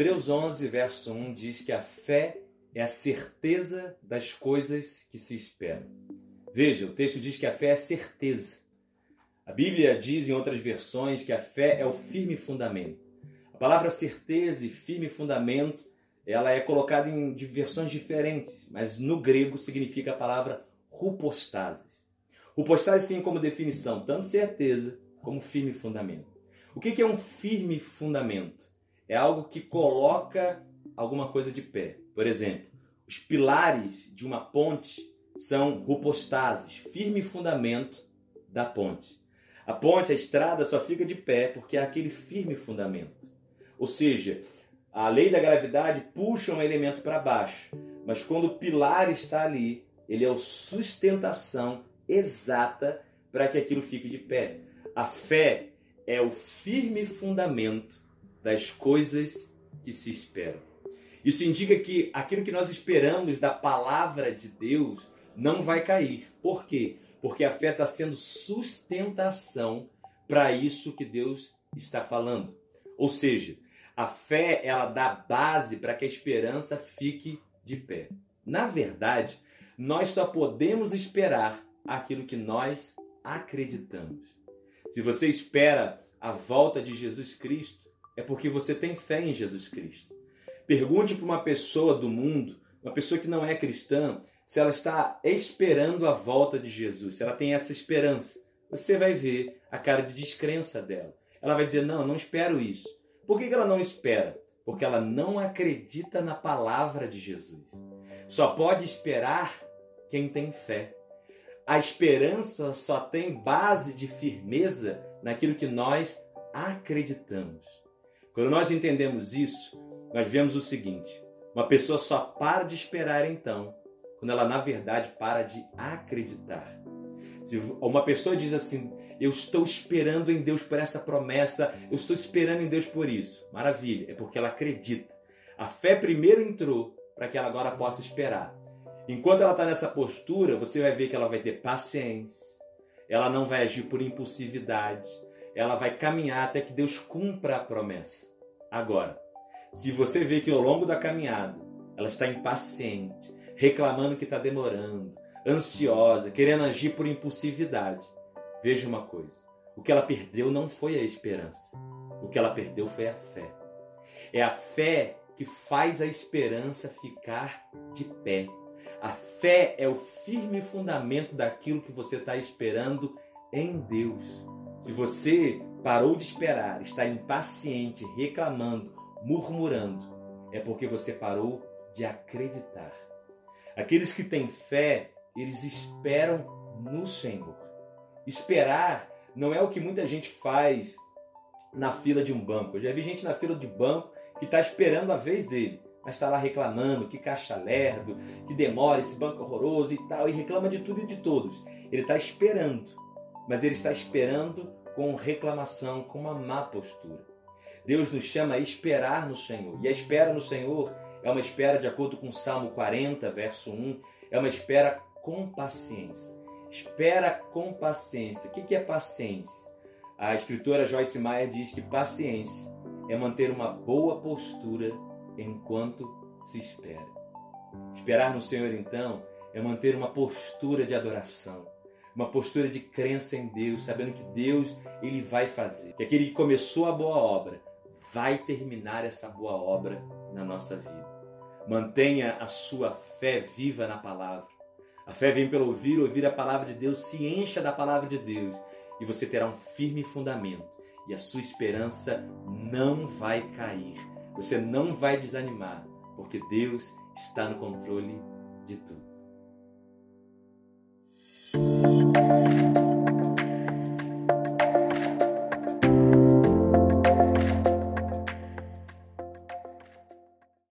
Hebreus 11, verso 1 diz que a fé é a certeza das coisas que se esperam. Veja, o texto diz que a fé é a certeza. A Bíblia diz em outras versões que a fé é o firme fundamento. A palavra certeza e firme fundamento, ela é colocada em versões diferentes, mas no grego significa a palavra rupostasis. Rupostasis tem como definição tanto certeza como firme fundamento. O que é um firme fundamento? É algo que coloca alguma coisa de pé. Por exemplo, os pilares de uma ponte são rupostases, firme fundamento da ponte. A ponte, a estrada só fica de pé porque há aquele firme fundamento. Ou seja, a lei da gravidade puxa um elemento para baixo, mas quando o pilar está ali, ele é a sustentação exata para que aquilo fique de pé. A fé é o firme fundamento das coisas que se esperam. Isso indica que aquilo que nós esperamos da palavra de Deus não vai cair. Por quê? Porque a fé está sendo sustentação para isso que Deus está falando. Ou seja, a fé ela dá base para que a esperança fique de pé. Na verdade, nós só podemos esperar aquilo que nós acreditamos. Se você espera a volta de Jesus Cristo, é porque você tem fé em Jesus Cristo. Pergunte para uma pessoa do mundo, uma pessoa que não é cristã, se ela está esperando a volta de Jesus, se ela tem essa esperança. Você vai ver a cara de descrença dela. Ela vai dizer: Não, não espero isso. Por que ela não espera? Porque ela não acredita na palavra de Jesus. Só pode esperar quem tem fé. A esperança só tem base de firmeza naquilo que nós acreditamos. Quando nós entendemos isso, nós vemos o seguinte: uma pessoa só para de esperar então, quando ela na verdade para de acreditar. Se uma pessoa diz assim, eu estou esperando em Deus por essa promessa, eu estou esperando em Deus por isso. Maravilha, é porque ela acredita. A fé primeiro entrou para que ela agora possa esperar. Enquanto ela está nessa postura, você vai ver que ela vai ter paciência, ela não vai agir por impulsividade, ela vai caminhar até que Deus cumpra a promessa. Agora, se você vê que ao longo da caminhada ela está impaciente, reclamando que está demorando, ansiosa, querendo agir por impulsividade, veja uma coisa: o que ela perdeu não foi a esperança, o que ela perdeu foi a fé. É a fé que faz a esperança ficar de pé. A fé é o firme fundamento daquilo que você está esperando em Deus. Se você parou de esperar, está impaciente, reclamando, murmurando, é porque você parou de acreditar. Aqueles que têm fé, eles esperam no Senhor. Esperar não é o que muita gente faz na fila de um banco. Eu já vi gente na fila de banco que está esperando a vez dele mas está lá reclamando que caixa lerdo, que demora esse banco horroroso e tal, e reclama de tudo e de todos. Ele está esperando, mas ele está esperando com reclamação, com uma má postura. Deus nos chama a esperar no Senhor, e a espera no Senhor é uma espera, de acordo com o Salmo 40, verso 1, é uma espera com paciência. Espera com paciência. O que é paciência? A escritora Joyce Meyer diz que paciência é manter uma boa postura enquanto se espera. Esperar no Senhor, então, é manter uma postura de adoração, uma postura de crença em Deus, sabendo que Deus ele vai fazer, que aquele que começou a boa obra vai terminar essa boa obra na nossa vida. Mantenha a sua fé viva na palavra. A fé vem pelo ouvir, ouvir a palavra de Deus, se encha da palavra de Deus e você terá um firme fundamento e a sua esperança não vai cair você não vai desanimar, porque Deus está no controle de tudo.